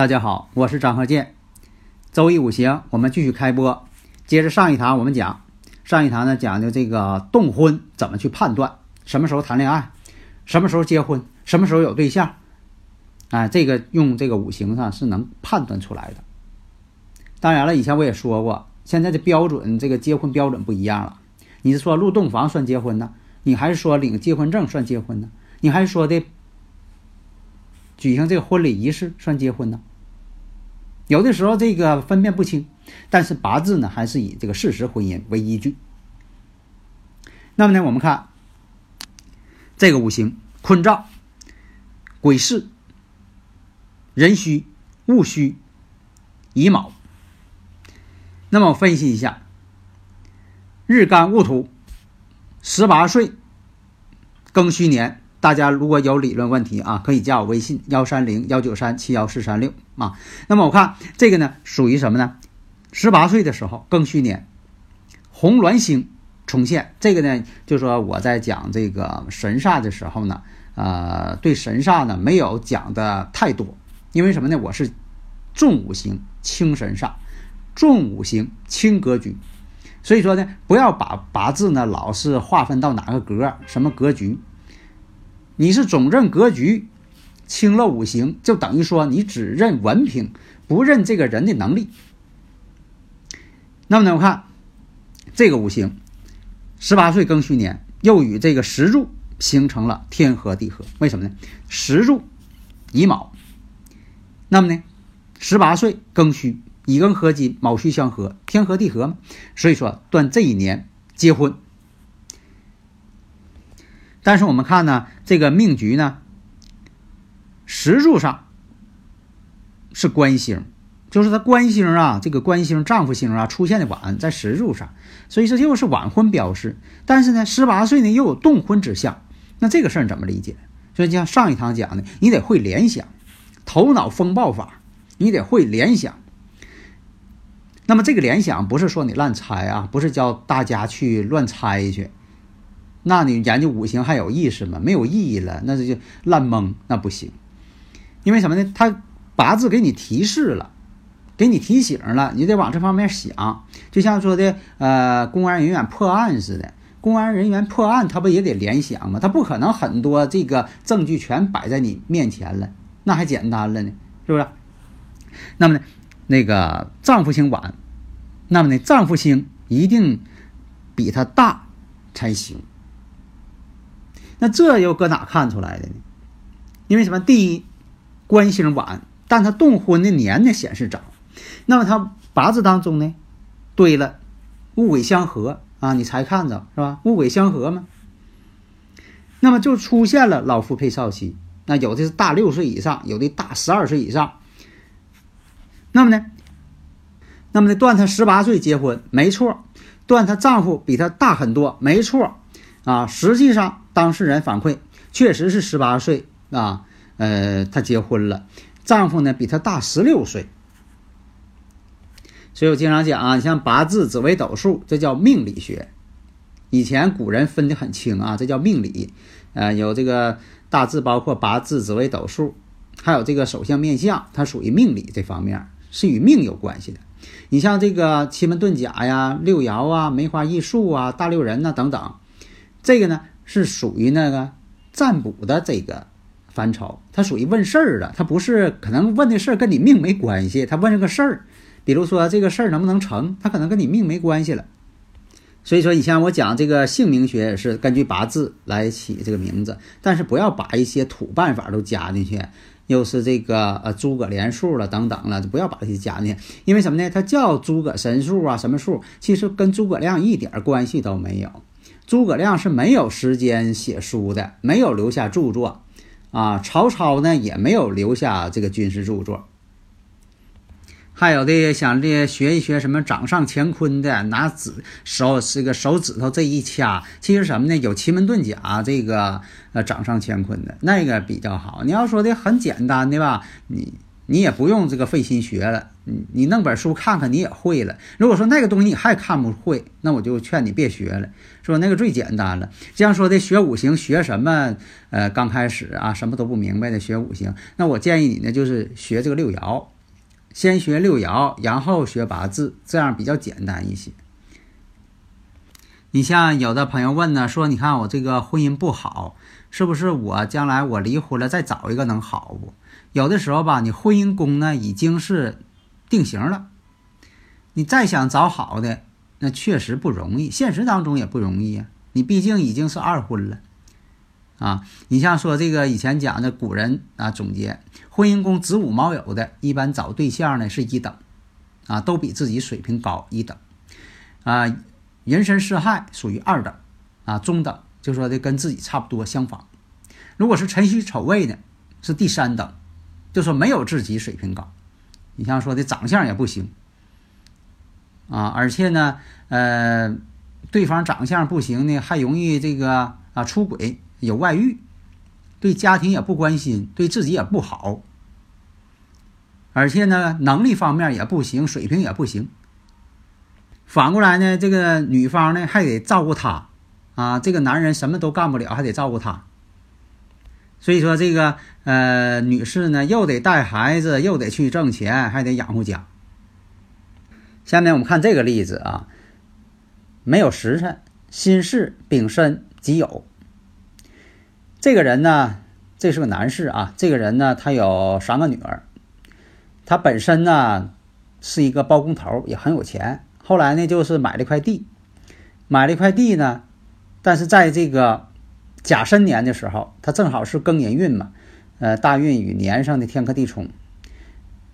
大家好，我是张鹤剑。周易五行，我们继续开播。接着上一堂，我们讲上一堂呢，讲究这个动婚怎么去判断，什么时候谈恋爱，什么时候结婚，什么时候有对象。哎，这个用这个五行上是能判断出来的。当然了，以前我也说过，现在的标准，这个结婚标准不一样了。你是说入洞房算结婚呢？你还是说领结婚证算结婚呢？你还是说的举行这个婚礼仪式算结婚呢？有的时候这个分辨不清，但是八字呢还是以这个事实婚姻为依据。那么呢，我们看这个五行：坤兆、癸巳、壬戌、戊戌、乙卯。那么分析一下：日干戊土，十八岁，庚戌年。大家如果有理论问题啊，可以加我微信幺三零幺九三七幺四三六啊。那么我看这个呢，属于什么呢？十八岁的时候，庚戌年，红鸾星重现。这个呢，就说我在讲这个神煞的时候呢，呃，对神煞呢没有讲的太多，因为什么呢？我是重五行轻神煞，重五行轻格局，所以说呢，不要把八字呢老是划分到哪个格，什么格局。你是总认格局，轻了五行，就等于说你只认文凭，不认这个人的能力。那么呢，我看这个五行，十八岁庚戌年，又与这个石柱形成了天合地合。为什么呢？石柱乙卯，那么呢，十八岁庚戌，乙庚合金，卯戌相合，天合地合嘛。所以说断这一年结婚。但是我们看呢，这个命局呢，时柱上是官星，就是他官星啊，这个官星丈夫星啊出现的晚，在时柱上，所以说又是晚婚标志。但是呢，十八岁呢又有动婚之象，那这个事儿怎么理解？所以像上一堂讲的，你得会联想，头脑风暴法，你得会联想。那么这个联想不是说你乱猜啊，不是教大家去乱猜去。那你研究五行还有意思吗？没有意义了，那这就烂蒙，那不行。因为什么呢？他八字给你提示了，给你提醒了，你得往这方面想。就像说的，呃，公安人员破案似的，公安人员破案，他不也得联想吗？他不可能很多这个证据全摆在你面前了，那还简单了呢，是不是？那么呢，那个丈夫星晚，那么呢，丈夫星一定比他大才行。那这又搁哪看出来的呢？因为什么？第一，官星晚，但他动婚的年呢显示早，那么他八字当中呢，对了，戊癸相合啊，你才看着是吧？戊癸相合嘛，那么就出现了老夫配少妻，那有的是大六岁以上，有的大十二岁以上。那么呢，那么呢断她十八岁结婚没错，断她丈夫比她大很多没错啊，实际上当事人反馈确实是十八岁啊，呃，她结婚了，丈夫呢比她大十六岁。所以我经常讲啊，你像八字、紫微斗数，这叫命理学。以前古人分得很清啊，这叫命理。呃，有这个大字，包括八字、紫微斗数，还有这个手相面相，它属于命理这方面，是与命有关系的。你像这个奇门遁甲呀、六爻啊、梅花易数啊、大六壬呐等等，这个呢是属于那个占卜的这个范畴，它属于问事儿的，它不是可能问的事儿跟你命没关系，他问这个事儿。比如说这个事儿能不能成，它可能跟你命没关系了。所以说，以前我讲这个姓名学也是根据八字来起这个名字，但是不要把一些土办法都加进去，又是这个呃诸葛连数了等等了，就不要把这些加进去。因为什么呢？它叫诸葛神数啊，什么数，其实跟诸葛亮一点关系都没有。诸葛亮是没有时间写书的，没有留下著作啊。曹操呢，也没有留下这个军事著作。还有的想这学一学什么掌上乾坤的，拿指手这个手指头这一掐，其实什么呢？有奇门遁甲这个呃掌上乾坤的那个比较好。你要说的很简单的吧，你你也不用这个费心学了，你你弄本书看看你也会了。如果说那个东西你还看不会，那我就劝你别学了，说那个最简单了。这样说的学五行学什么？呃，刚开始啊什么都不明白的学五行，那我建议你呢就是学这个六爻。先学六爻，然后学八字，这样比较简单一些。你像有的朋友问呢，说你看我这个婚姻不好，是不是我将来我离婚了再找一个能好不？有的时候吧，你婚姻宫呢已经是定型了，你再想找好的，那确实不容易，现实当中也不容易呀。你毕竟已经是二婚了。啊，你像说这个以前讲的古人啊，总结婚姻宫子午卯酉的，一般找对象呢是一等，啊，都比自己水平高一等，啊，人身四害属于二等，啊，中等，就说的跟自己差不多相仿。如果是辰戌丑未呢，是第三等，就说没有自己水平高。你像说的长相也不行，啊，而且呢，呃，对方长相不行呢，还容易这个啊出轨。有外遇，对家庭也不关心，对自己也不好，而且呢，能力方面也不行，水平也不行。反过来呢，这个女方呢还得照顾他，啊，这个男人什么都干不了，还得照顾他。所以说，这个呃，女士呢又得带孩子，又得去挣钱，还得养活家。下面我们看这个例子啊，没有时辰，辛巳、丙申、己酉。这个人呢，这是个男士啊。这个人呢，他有三个女儿，他本身呢是一个包工头，也很有钱。后来呢，就是买了一块地，买了一块地呢，但是在这个甲申年的时候，他正好是庚寅运嘛，呃，大运与年上的天克地冲，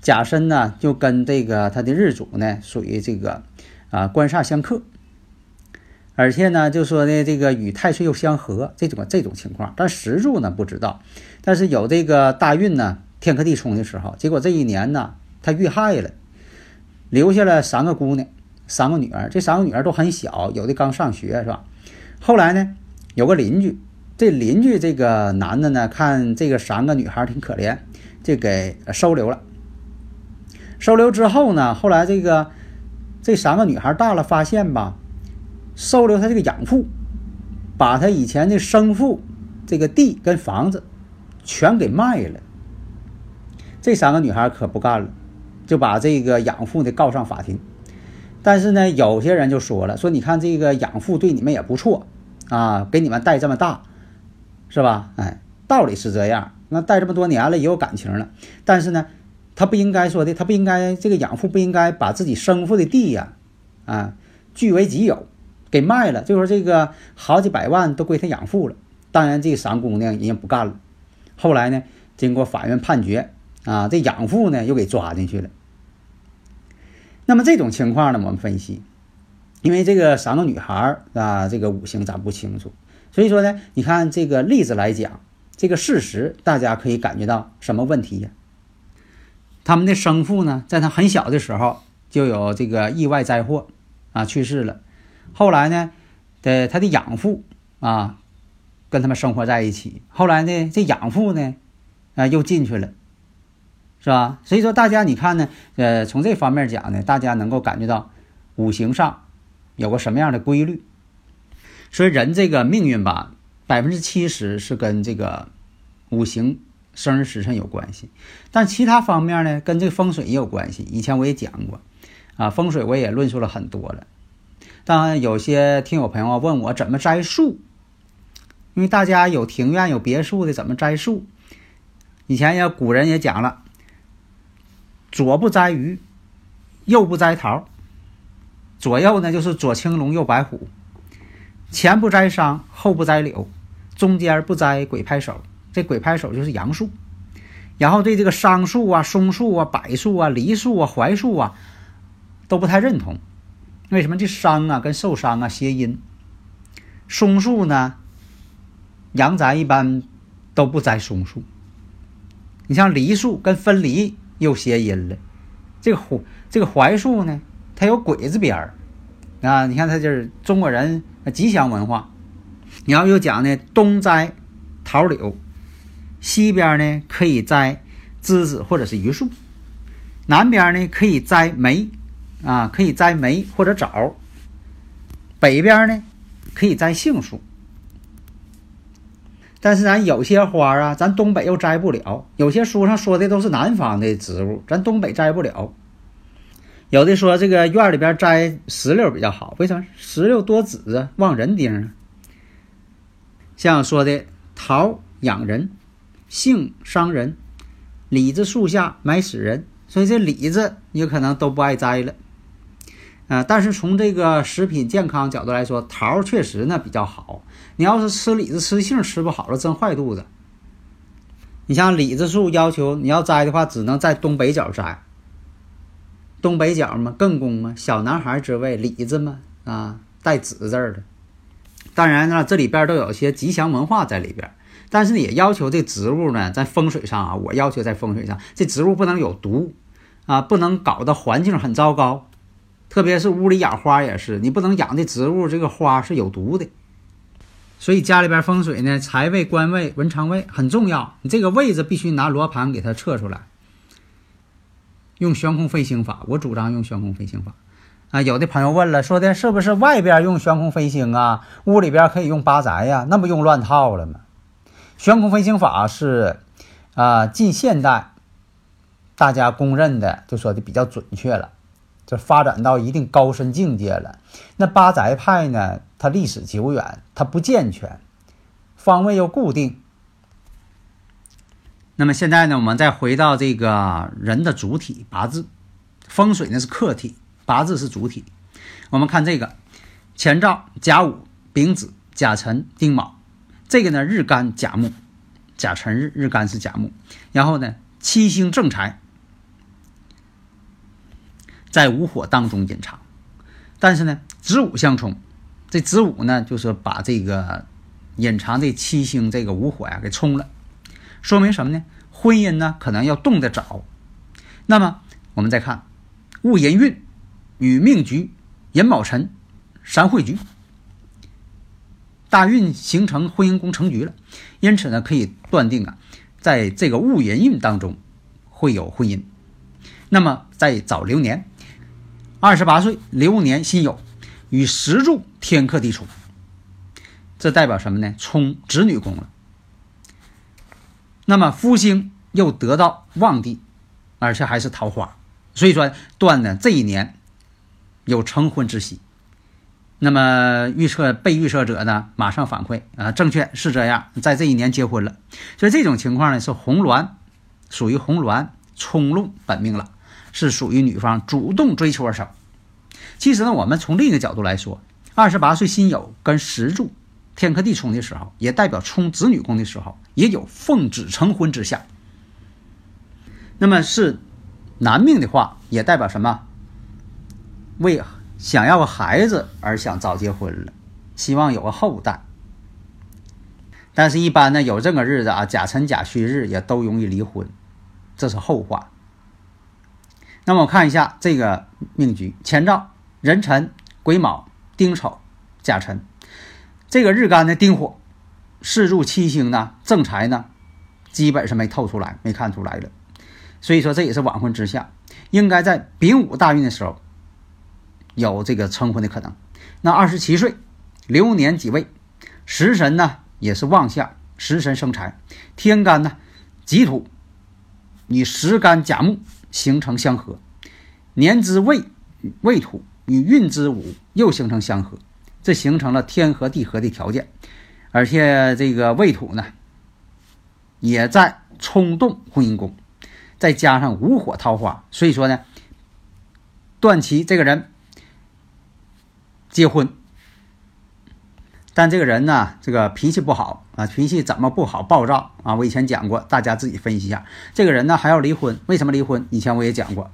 甲申呢就跟这个他的日主呢属于这个啊官煞相克。而且呢，就说呢，这个与太岁又相合，这种这种情况，但时柱呢不知道。但是有这个大运呢，天克地冲的时候，结果这一年呢，他遇害了，留下了三个姑娘，三个女儿。这三个女儿都很小，有的刚上学，是吧？后来呢，有个邻居，这邻居这个男的呢，看这个三个女孩挺可怜，就给收留了。收留之后呢，后来这个这三个女孩大了，发现吧。收留他这个养父，把他以前的生父这个地跟房子全给卖了。这三个女孩可不干了，就把这个养父呢告上法庭。但是呢，有些人就说了，说你看这个养父对你们也不错啊，给你们带这么大，是吧？哎，道理是这样，那带这么多年了也有感情了。但是呢，他不应该说的，他不应该这个养父不应该把自己生父的地呀，啊，据为己有。给卖了，就说这个好几百万都归他养父了。当然，这三姑娘人家不干了。后来呢，经过法院判决啊，这养父呢又给抓进去了。那么这种情况呢，我们分析，因为这个三个女孩啊，这个五行咱不清楚，所以说呢，你看这个例子来讲，这个事实大家可以感觉到什么问题呀？他们的生父呢，在他很小的时候就有这个意外灾祸啊去世了，后来呢，的他的养父啊跟他们生活在一起，后来呢，这养父呢啊又进去了。是吧？所以说，大家你看呢，呃，从这方面讲呢，大家能够感觉到五行上有个什么样的规律。所以人这个命运吧，百分之七十是跟这个五行生日时辰有关系，但其他方面呢，跟这个风水也有关系。以前我也讲过，啊，风水我也论述了很多了。当然，有些听友朋友问我怎么栽树，因为大家有庭院有别墅的，怎么栽树？以前也古人也讲了。左不摘鱼，右不摘桃。左右呢就是左青龙，右白虎。前不摘桑，后不摘柳，中间不摘鬼拍手。这鬼拍手就是杨树。然后对这个桑树啊、松树啊、柏树啊、梨树啊、槐树啊都不太认同。为什么？这桑啊跟受伤啊谐音。松树呢，阳宅一般都不栽松树。你像梨树跟分离。又谐音了，这个槐这个槐树呢，它有鬼字边儿啊！你看它就是中国人吉祥文化。你要又讲呢，东栽桃柳，西边呢可以栽栀子或者是榆树，南边呢可以栽梅啊，可以栽梅或者枣，北边呢可以栽杏树。但是咱有些花啊，咱东北又栽不了。有些书上说的都是南方的植物，咱东北栽不了。有的说这个院里边栽石榴比较好，为什么？石榴多籽，旺人丁啊。像说的桃养人，杏伤人，李子树下埋死人，所以这李子有可能都不爱摘了。啊，但是从这个食品健康角度来说，桃确实呢比较好。你要是吃李子吃杏吃不好了，真坏肚子。你像李子树要求你要摘的话，只能在东北角摘。东北角嘛，艮宫嘛，小男孩之位，李子嘛，啊，带子字儿的。当然呢，这里边都有些吉祥文化在里边。但是也要求这植物呢，在风水上啊，我要求在风水上，这植物不能有毒，啊，不能搞得环境很糟糕。特别是屋里养花也是，你不能养的植物这个花是有毒的。所以家里边风水呢，财位、官位、文昌位很重要。你这个位置必须拿罗盘给它测出来，用悬空飞行法。我主张用悬空飞行法。啊，有的朋友问了，说的是不是外边用悬空飞行啊？屋里边可以用八宅呀？那不用乱套了吗？悬空飞行法是啊，近现代大家公认的，就说的比较准确了。就发展到一定高深境界了。那八宅派呢？它历史久远，它不健全，方位又固定。那么现在呢？我们再回到这个人的主体八字，风水呢是客体，八字是主体。我们看这个前兆甲午、丙子、甲辰、丁卯，这个呢日干甲木，甲辰日日干是甲木，然后呢七星正财。在午火当中隐藏，但是呢，子午相冲，这子午呢，就是把这个隐藏这七星这个午火呀给冲了，说明什么呢？婚姻呢可能要动得早。那么我们再看戊寅运与命局寅卯辰三会局，大运形成婚姻宫成局了，因此呢，可以断定啊，在这个戊寅运当中会有婚姻。那么在早流年。二十八岁流年辛酉，与石柱天克地冲，这代表什么呢？冲子女宫了。那么夫星又得到旺地，而且还是桃花，所以说断呢这一年有成婚之喜。那么预测被预测者呢，马上反馈啊，正确是这样，在这一年结婚了。所以这种情况呢是红鸾，属于红鸾冲入本命了。是属于女方主动追求而生。其实呢，我们从另一个角度来说，二十八岁辛酉跟石柱天克地冲的时候，也代表冲子女宫的时候，也有奉子成婚之象。那么是男命的话，也代表什么？为想要个孩子而想早结婚了，希望有个后代。但是，一般呢，有这个日子啊，甲辰、甲戌日也都容易离婚，这是后话。那么我看一下这个命局：前兆壬辰、癸卯、丁丑、甲辰。这个日干呢，丁火，四柱七星呢，正财呢，基本上没透出来，没看出来了。所以说，这也是晚婚之相，应该在丙午大运的时候有这个成婚的可能。那二十七岁，流年己未，食神呢也是旺相，食神生财，天干呢己土与时干甲木。形成相合，年之未未土与运之午又形成相合，这形成了天合地合的条件，而且这个未土呢，也在冲动婚姻宫，再加上无火桃花，所以说呢，段祺这个人结婚，但这个人呢，这个脾气不好啊，脾气怎么不好？暴躁啊！我以前讲过，大家自己分析一下。这个人呢，还要离婚，为什么离婚？以前我也讲过。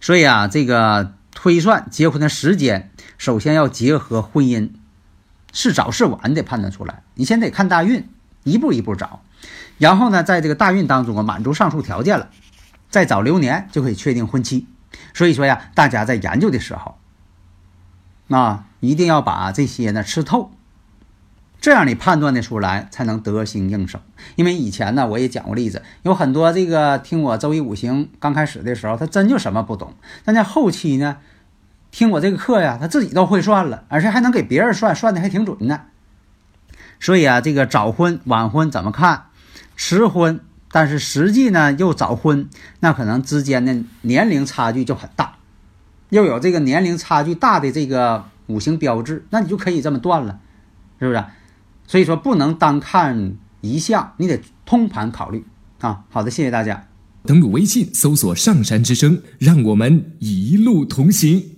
所以啊，这个推算结婚的时间，首先要结合婚姻是早是晚得判断出来。你先得看大运，一步一步找，然后呢，在这个大运当中啊，满足上述条件了，再找流年就可以确定婚期。所以说呀，大家在研究的时候。那一定要把这些呢吃透，这样你判断的出来才能得心应手。因为以前呢，我也讲过例子，有很多这个听我周一五行刚开始的时候，他真就什么不懂。但在后期呢，听我这个课呀，他自己都会算了，而且还能给别人算，算的还挺准呢。所以啊，这个早婚晚婚怎么看？迟婚，但是实际呢又早婚，那可能之间的年龄差距就很大。又有这个年龄差距大的这个五行标志，那你就可以这么断了，是不是？所以说不能单看一项，你得通盘考虑啊。好的，谢谢大家。登录微信搜索“上山之声”，让我们一路同行。